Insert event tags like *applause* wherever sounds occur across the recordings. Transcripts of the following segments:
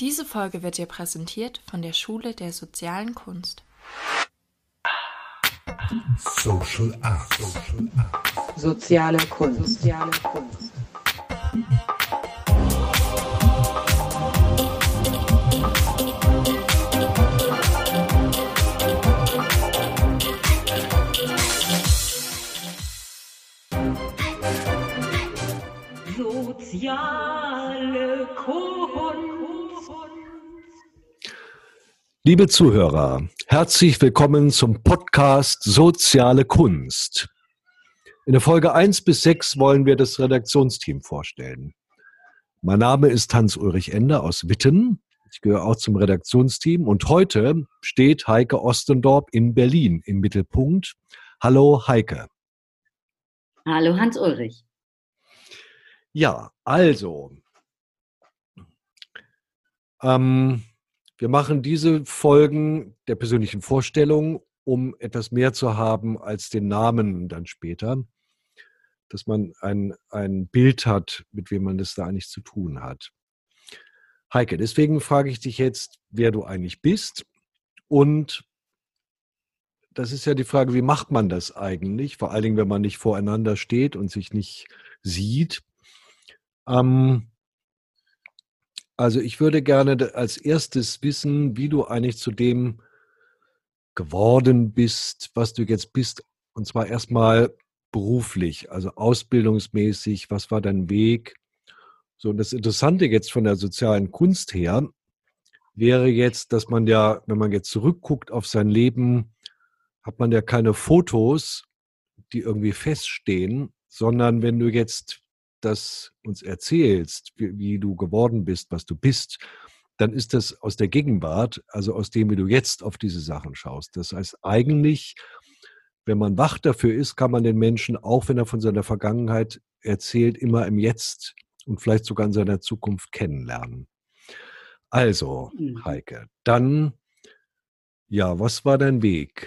Diese Folge wird dir präsentiert von der Schule der sozialen Kunst. Social Art. Social Art. Soziale Kunst. Soziale Kunst. Soziale Kunst. Liebe Zuhörer, herzlich willkommen zum Podcast Soziale Kunst. In der Folge 1 bis 6 wollen wir das Redaktionsteam vorstellen. Mein Name ist Hans-Ulrich Ender aus Witten. Ich gehöre auch zum Redaktionsteam und heute steht Heike Ostendorp in Berlin im Mittelpunkt. Hallo Heike. Hallo Hans-Ulrich. Ja, also, ähm, wir machen diese Folgen der persönlichen Vorstellung, um etwas mehr zu haben als den Namen dann später, dass man ein, ein Bild hat, mit wem man das da eigentlich zu tun hat. Heike, deswegen frage ich dich jetzt, wer du eigentlich bist und das ist ja die Frage, wie macht man das eigentlich? Vor allen Dingen, wenn man nicht voreinander steht und sich nicht sieht. Ähm, also ich würde gerne als erstes wissen, wie du eigentlich zu dem geworden bist, was du jetzt bist. Und zwar erstmal beruflich, also ausbildungsmäßig. Was war dein Weg? So, und das Interessante jetzt von der sozialen Kunst her wäre jetzt, dass man ja, wenn man jetzt zurückguckt auf sein Leben, hat man ja keine Fotos, die irgendwie feststehen, sondern wenn du jetzt das uns erzählst, wie, wie, du geworden bist, was du bist, dann ist das aus der Gegenwart, also aus dem, wie du jetzt auf diese Sachen schaust. Das heißt, eigentlich, wenn man wach dafür ist, kann man den Menschen, auch wenn er von seiner Vergangenheit erzählt, immer im Jetzt und vielleicht sogar in seiner Zukunft kennenlernen. Also, mhm. Heike, dann, ja, was war dein Weg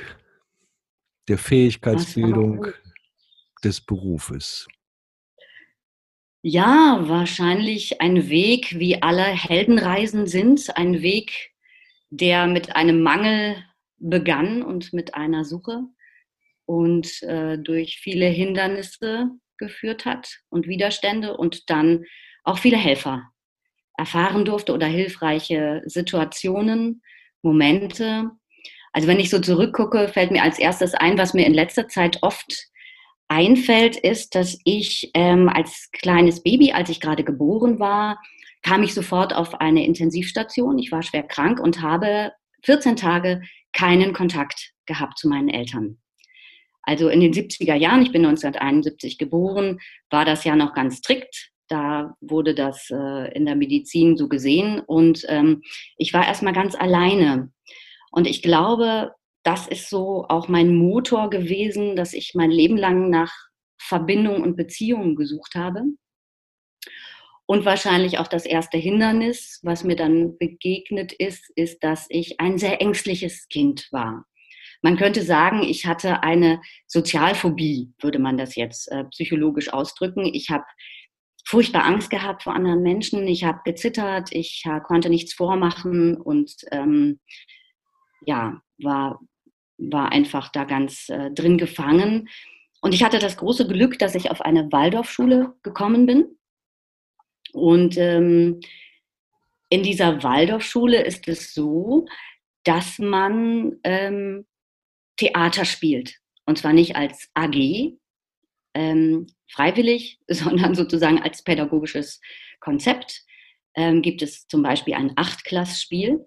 der Fähigkeitsbildung des Berufes? Ja, wahrscheinlich ein Weg, wie alle Heldenreisen sind, ein Weg, der mit einem Mangel begann und mit einer Suche und äh, durch viele Hindernisse geführt hat und Widerstände und dann auch viele Helfer erfahren durfte oder hilfreiche Situationen, Momente. Also wenn ich so zurückgucke, fällt mir als erstes ein, was mir in letzter Zeit oft einfällt, ist, dass ich ähm, als kleines Baby, als ich gerade geboren war, kam ich sofort auf eine Intensivstation. Ich war schwer krank und habe 14 Tage keinen Kontakt gehabt zu meinen Eltern. Also in den 70er Jahren, ich bin 1971 geboren, war das ja noch ganz strikt. Da wurde das äh, in der Medizin so gesehen und ähm, ich war erstmal ganz alleine. Und ich glaube, das ist so auch mein Motor gewesen, dass ich mein Leben lang nach Verbindung und Beziehungen gesucht habe. Und wahrscheinlich auch das erste Hindernis, was mir dann begegnet ist, ist, dass ich ein sehr ängstliches Kind war. Man könnte sagen, ich hatte eine Sozialphobie, würde man das jetzt äh, psychologisch ausdrücken. Ich habe furchtbar Angst gehabt vor anderen Menschen. Ich habe gezittert, ich äh, konnte nichts vormachen und ähm, ja, war war einfach da ganz äh, drin gefangen. Und ich hatte das große Glück, dass ich auf eine Waldorfschule gekommen bin. Und ähm, in dieser Waldorfschule ist es so, dass man ähm, Theater spielt. Und zwar nicht als AG, ähm, freiwillig, *laughs* sondern sozusagen als pädagogisches Konzept. Ähm, gibt es zum Beispiel ein Achtklassspiel.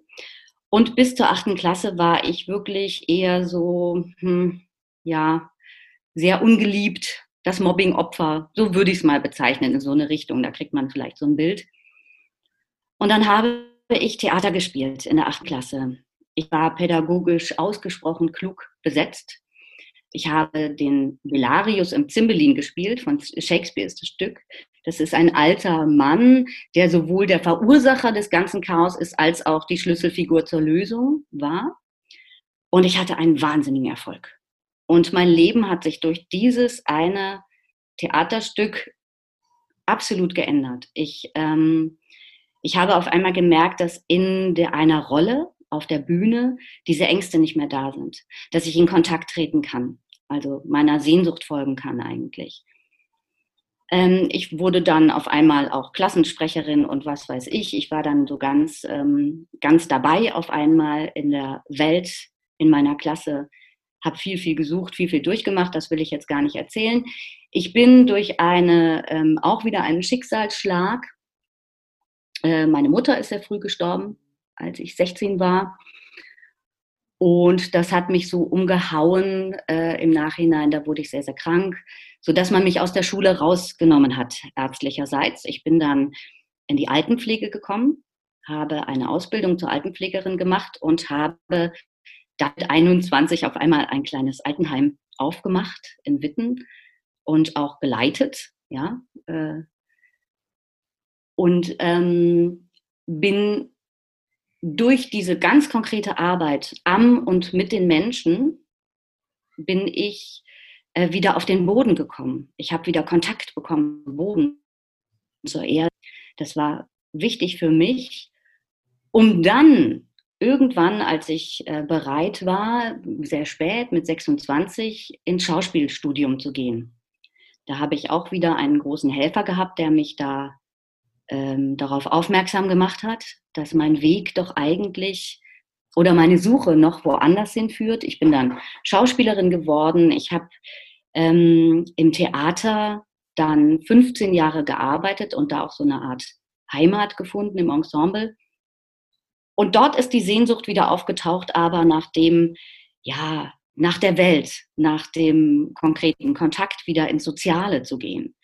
Und bis zur achten Klasse war ich wirklich eher so, hm, ja, sehr ungeliebt, das Mobbing-Opfer. So würde ich es mal bezeichnen, in so eine Richtung. Da kriegt man vielleicht so ein Bild. Und dann habe ich Theater gespielt in der achten Klasse. Ich war pädagogisch ausgesprochen klug besetzt. Ich habe den Velarius im Zimbelin gespielt, von Shakespeare ist das Stück. Das ist ein alter Mann, der sowohl der Verursacher des ganzen Chaos ist, als auch die Schlüsselfigur zur Lösung war. Und ich hatte einen wahnsinnigen Erfolg. Und mein Leben hat sich durch dieses eine Theaterstück absolut geändert. Ich ähm, ich habe auf einmal gemerkt, dass in der, einer Rolle auf der Bühne diese Ängste nicht mehr da sind, dass ich in Kontakt treten kann, also meiner Sehnsucht folgen kann eigentlich. Ähm, ich wurde dann auf einmal auch Klassensprecherin und was weiß ich. Ich war dann so ganz, ähm, ganz dabei auf einmal in der Welt in meiner Klasse, habe viel, viel gesucht, viel, viel durchgemacht. Das will ich jetzt gar nicht erzählen. Ich bin durch eine, ähm, auch wieder einen Schicksalsschlag. Äh, meine Mutter ist sehr früh gestorben, als ich 16 war. Und das hat mich so umgehauen äh, im Nachhinein. Da wurde ich sehr, sehr krank, sodass man mich aus der Schule rausgenommen hat, ärztlicherseits. Ich bin dann in die Altenpflege gekommen, habe eine Ausbildung zur Altenpflegerin gemacht und habe dann mit 21 auf einmal ein kleines Altenheim aufgemacht in Witten und auch geleitet. Ja, äh, und ähm, bin durch diese ganz konkrete Arbeit am und mit den Menschen bin ich äh, wieder auf den Boden gekommen. Ich habe wieder Kontakt bekommen, Boden zur Erde. Das war wichtig für mich, um dann irgendwann, als ich äh, bereit war, sehr spät mit 26, ins Schauspielstudium zu gehen. Da habe ich auch wieder einen großen Helfer gehabt, der mich da ähm, darauf aufmerksam gemacht hat, dass mein Weg doch eigentlich oder meine Suche noch woanders hinführt. Ich bin dann Schauspielerin geworden. Ich habe ähm, im Theater dann 15 Jahre gearbeitet und da auch so eine Art Heimat gefunden im Ensemble. Und dort ist die Sehnsucht wieder aufgetaucht, aber nach dem, ja, nach der Welt, nach dem konkreten Kontakt wieder ins Soziale zu gehen.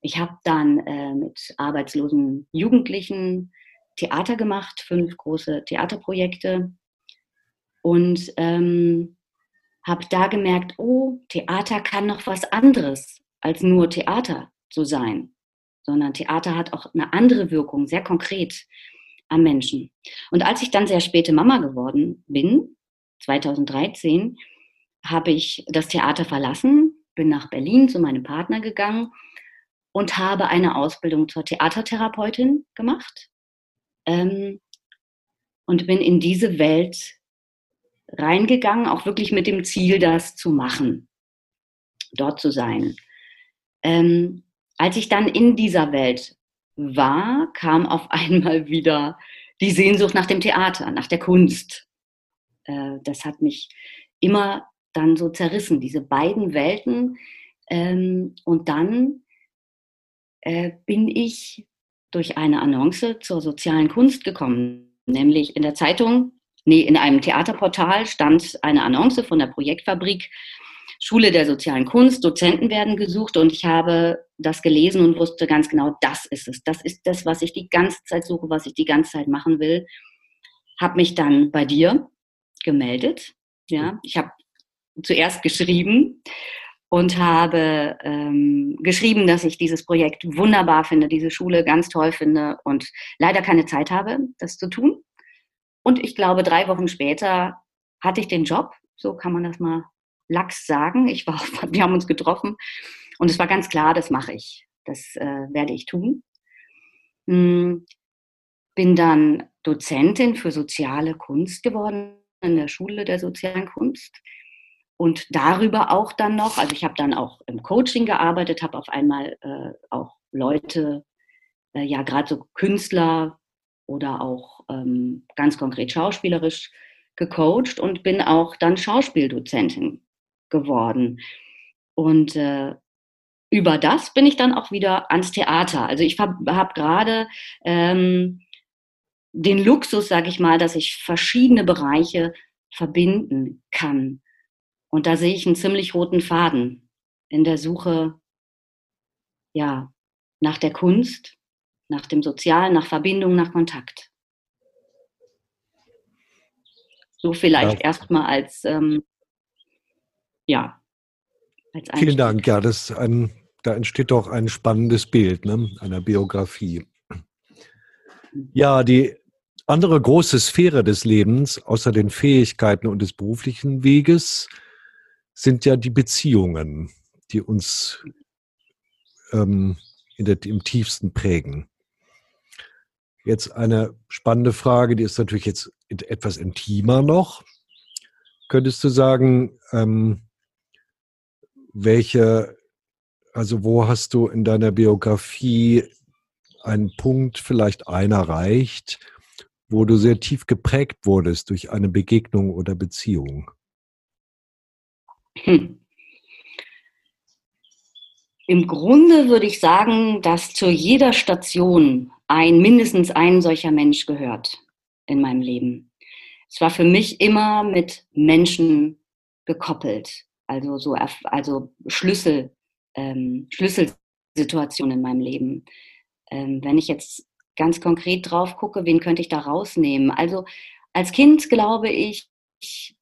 Ich habe dann äh, mit arbeitslosen Jugendlichen Theater gemacht, fünf große Theaterprojekte und ähm, habe da gemerkt, oh, Theater kann noch was anderes als nur Theater zu sein, sondern Theater hat auch eine andere Wirkung, sehr konkret am Menschen. Und als ich dann sehr späte Mama geworden bin, 2013, habe ich das Theater verlassen, bin nach Berlin zu meinem Partner gegangen und habe eine Ausbildung zur Theatertherapeutin gemacht ähm, und bin in diese Welt reingegangen, auch wirklich mit dem Ziel, das zu machen, dort zu sein. Ähm, als ich dann in dieser Welt war, kam auf *laughs* einmal wieder die Sehnsucht nach dem Theater, nach der Kunst. Äh, das hat mich immer dann so zerrissen, diese beiden Welten. Ähm, und dann äh, bin ich durch eine Annonce zur sozialen Kunst gekommen, nämlich in der Zeitung, nee, in einem Theaterportal stand eine Annonce von der Projektfabrik Schule der sozialen Kunst, Dozenten werden gesucht und ich habe das gelesen und wusste ganz genau, das ist es. Das ist das, was ich die ganze Zeit suche, was ich die ganze Zeit machen will. Habe mich dann bei dir gemeldet. Ja, ich habe zuerst geschrieben und habe ähm, geschrieben, dass ich dieses Projekt wunderbar finde, diese Schule ganz toll finde und leider keine Zeit habe, das zu tun. Und ich glaube, drei Wochen später hatte ich den Job, so kann man das mal lax sagen. Ich war, *laughs* wir haben uns getroffen und es war ganz klar, das mache ich, das äh, werde ich tun. Hm, bin dann Dozentin für soziale Kunst geworden in der Schule der sozialen Kunst und darüber auch dann noch, also ich habe dann auch im Coaching gearbeitet, habe auf einmal äh, auch Leute, äh, ja gerade so Künstler oder auch ähm, ganz konkret schauspielerisch gecoacht und bin auch dann Schauspieldozentin geworden. Und äh, über das bin ich dann auch wieder ans Theater. Also ich habe hab gerade ähm, den Luxus, sage ich mal, dass ich verschiedene Bereiche verbinden kann. Und da sehe ich einen ziemlich roten Faden in der Suche ja, nach der Kunst, nach dem Sozialen, nach Verbindung, nach Kontakt. So vielleicht ja. erstmal als, ähm, ja, als Vielen Dank. Ja, das ein, da entsteht doch ein spannendes Bild ne, einer Biografie. Ja, die andere große Sphäre des Lebens, außer den Fähigkeiten und des beruflichen Weges, sind ja die Beziehungen, die uns ähm, der, im tiefsten prägen. Jetzt eine spannende Frage, die ist natürlich jetzt etwas intimer noch. Könntest du sagen, ähm, welche, also wo hast du in deiner Biografie einen Punkt, vielleicht einer reicht, wo du sehr tief geprägt wurdest durch eine Begegnung oder Beziehung? Hm. Im Grunde würde ich sagen, dass zu jeder Station ein mindestens ein solcher Mensch gehört in meinem Leben. Es war für mich immer mit Menschen gekoppelt, also so also Schlüssel ähm, Schlüsselsituationen in meinem Leben. Ähm, wenn ich jetzt ganz konkret drauf gucke, wen könnte ich da rausnehmen? Also als Kind glaube ich,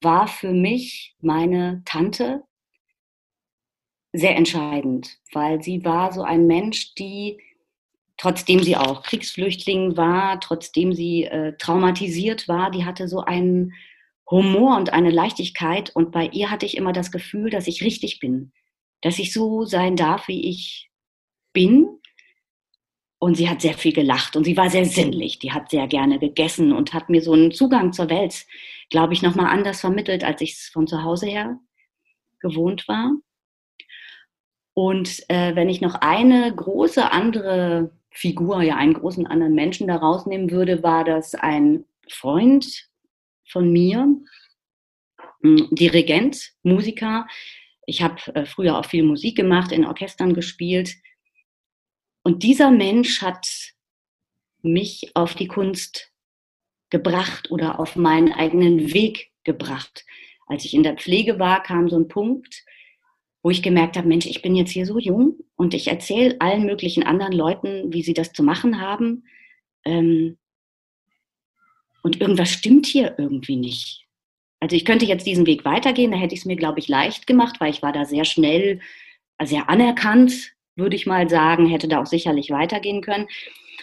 war für mich meine Tante sehr entscheidend, weil sie war so ein Mensch, die trotzdem sie auch Kriegsflüchtling war, trotzdem sie äh, traumatisiert war, die hatte so einen Humor und eine Leichtigkeit und bei ihr hatte ich immer das Gefühl, dass ich richtig bin, dass ich so sein darf, wie ich bin. Und sie hat sehr viel gelacht und sie war sehr sinnlich. Die hat sehr gerne gegessen und hat mir so einen Zugang zur Welt, glaube ich, nochmal anders vermittelt, als ich es von zu Hause her gewohnt war. Und äh, wenn ich noch eine große andere Figur, ja einen großen anderen Menschen da rausnehmen würde, war das ein Freund von mir, hm, Dirigent, Musiker. Ich habe äh, früher auch viel Musik gemacht, in Orchestern gespielt. Und dieser Mensch hat mich auf die Kunst gebracht oder auf meinen eigenen Weg gebracht. Als ich in der Pflege war, kam so ein Punkt, wo ich gemerkt habe, Mensch, ich bin jetzt hier so jung und ich erzähle allen möglichen anderen Leuten, wie sie das zu machen haben. Ähm, und irgendwas stimmt hier irgendwie nicht. Also ich könnte jetzt diesen Weg weitergehen, da hätte ich es mir, glaube ich, leicht gemacht, weil ich war da sehr schnell, sehr anerkannt, würde ich mal sagen, hätte da auch sicherlich weitergehen können.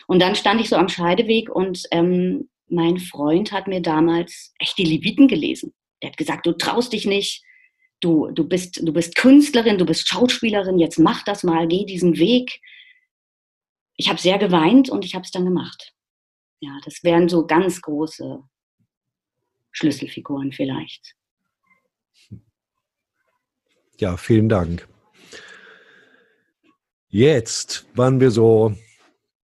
Und dann stand ich so am Scheideweg und ähm, mein Freund hat mir damals echt die Leviten gelesen. Der hat gesagt, du traust dich nicht, du, du, bist, du bist Künstlerin, du bist Schauspielerin, jetzt mach das mal, geh diesen Weg. Ich habe sehr geweint und ich habe es dann gemacht. Ja, das wären so ganz große Schlüsselfiguren vielleicht. Ja, vielen Dank. Jetzt waren wir so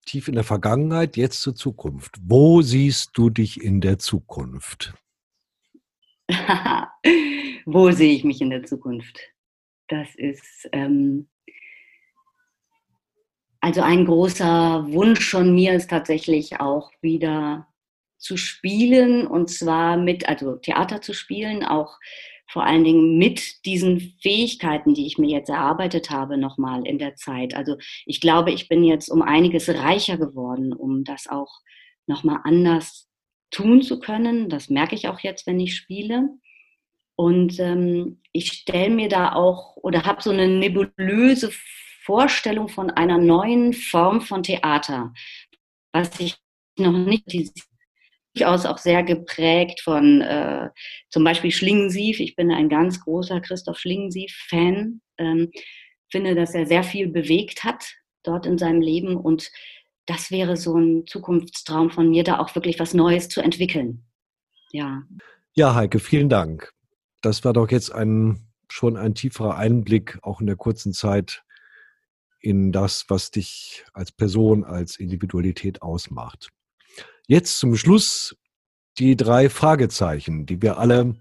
tief in der Vergangenheit, jetzt zur Zukunft. Wo siehst du dich in der Zukunft? *laughs* wo sehe ich mich in der Zukunft? Das ist ähm, also ein großer Wunsch von mir ist tatsächlich auch wieder zu spielen und zwar mit, also Theater zu spielen, auch vor allen Dingen mit diesen Fähigkeiten, die ich mir jetzt erarbeitet habe, nochmal in der Zeit. Also ich glaube, ich bin jetzt um einiges reicher geworden, um das auch nochmal anders tun zu können. Das merke ich auch jetzt, wenn ich spiele. Und ähm, ich stelle mir da auch oder habe so eine nebulöse Vorstellung von einer neuen Form von Theater, was ich noch nicht durchaus auch sehr geprägt von äh, zum Beispiel Schlingensief. Ich bin ein ganz großer Christoph Schlingensief-Fan. Ähm, finde, dass er sehr viel bewegt hat dort in seinem Leben und das wäre so ein Zukunftstraum von mir, da auch wirklich was Neues zu entwickeln. Ja. Ja, Heike, vielen Dank. Das war doch jetzt ein, schon ein tieferer Einblick, auch in der kurzen Zeit, in das, was dich als Person, als Individualität ausmacht. Jetzt zum Schluss die drei Fragezeichen, die wir alle,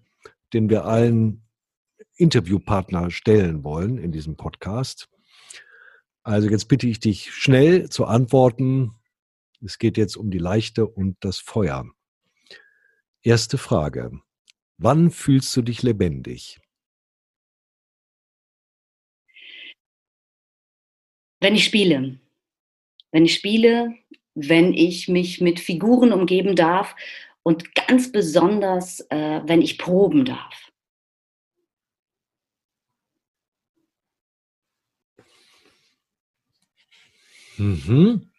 den wir allen Interviewpartner stellen wollen in diesem Podcast. Also jetzt bitte ich dich schnell zu antworten. Es geht jetzt um die Leichte und das Feuer. Erste Frage. Wann fühlst du dich lebendig? Wenn ich spiele. Wenn ich spiele, wenn ich mich mit Figuren umgeben darf und ganz besonders, äh, wenn ich proben darf. Mhm.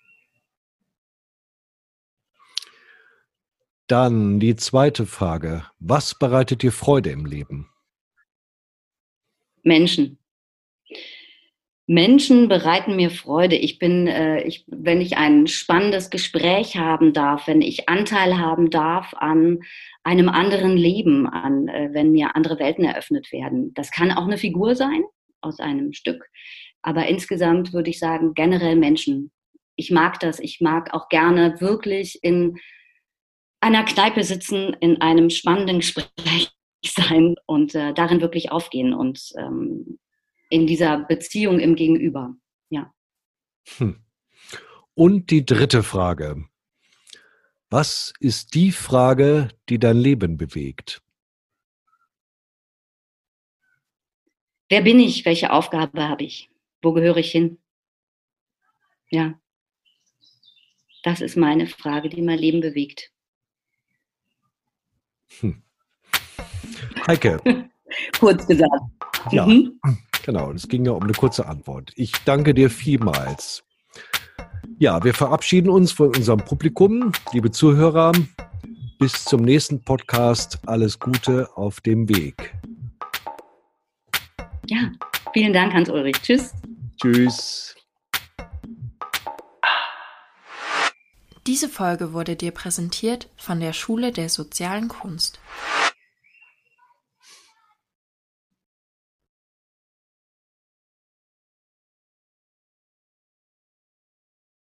Dann die zweite Frage. Was bereitet dir Freude im Leben? Menschen. Menschen bereiten mir Freude. Ich bin, äh, ich, wenn ich ein spannendes Gespräch haben darf, wenn ich Anteil haben darf an einem anderen Leben, an, äh, wenn mir andere Welten eröffnet werden. Das kann auch eine Figur sein aus einem Stück. Aber insgesamt würde ich sagen, generell Menschen. Ich mag das. Ich mag auch gerne wirklich in einer Kneipe sitzen, in einem spannenden Gespräch *laughs* sein und äh, darin wirklich aufgehen und ähm, in dieser Beziehung im Gegenüber. Ja. Hm. Und die dritte Frage. Was ist die Frage, die dein Leben bewegt? Wer bin ich? Welche Aufgabe habe ich? Wo gehöre ich hin? Ja. Das ist meine Frage, die mein Leben bewegt. Hm. Heike. *laughs* Kurz gesagt. Ja, Mhm. Genau. Es ging ja um eine kurze Antwort. Ich danke dir vielmals. Ja, wir verabschieden uns von unserem Publikum. Liebe Zuhörer, bis zum nächsten Podcast. Alles Gute auf dem Weg. Ja, vielen Dank, Hans-Ulrich. Tschüss. Tschüss. Diese Folge wurde dir präsentiert von der Schule der sozialen Kunst.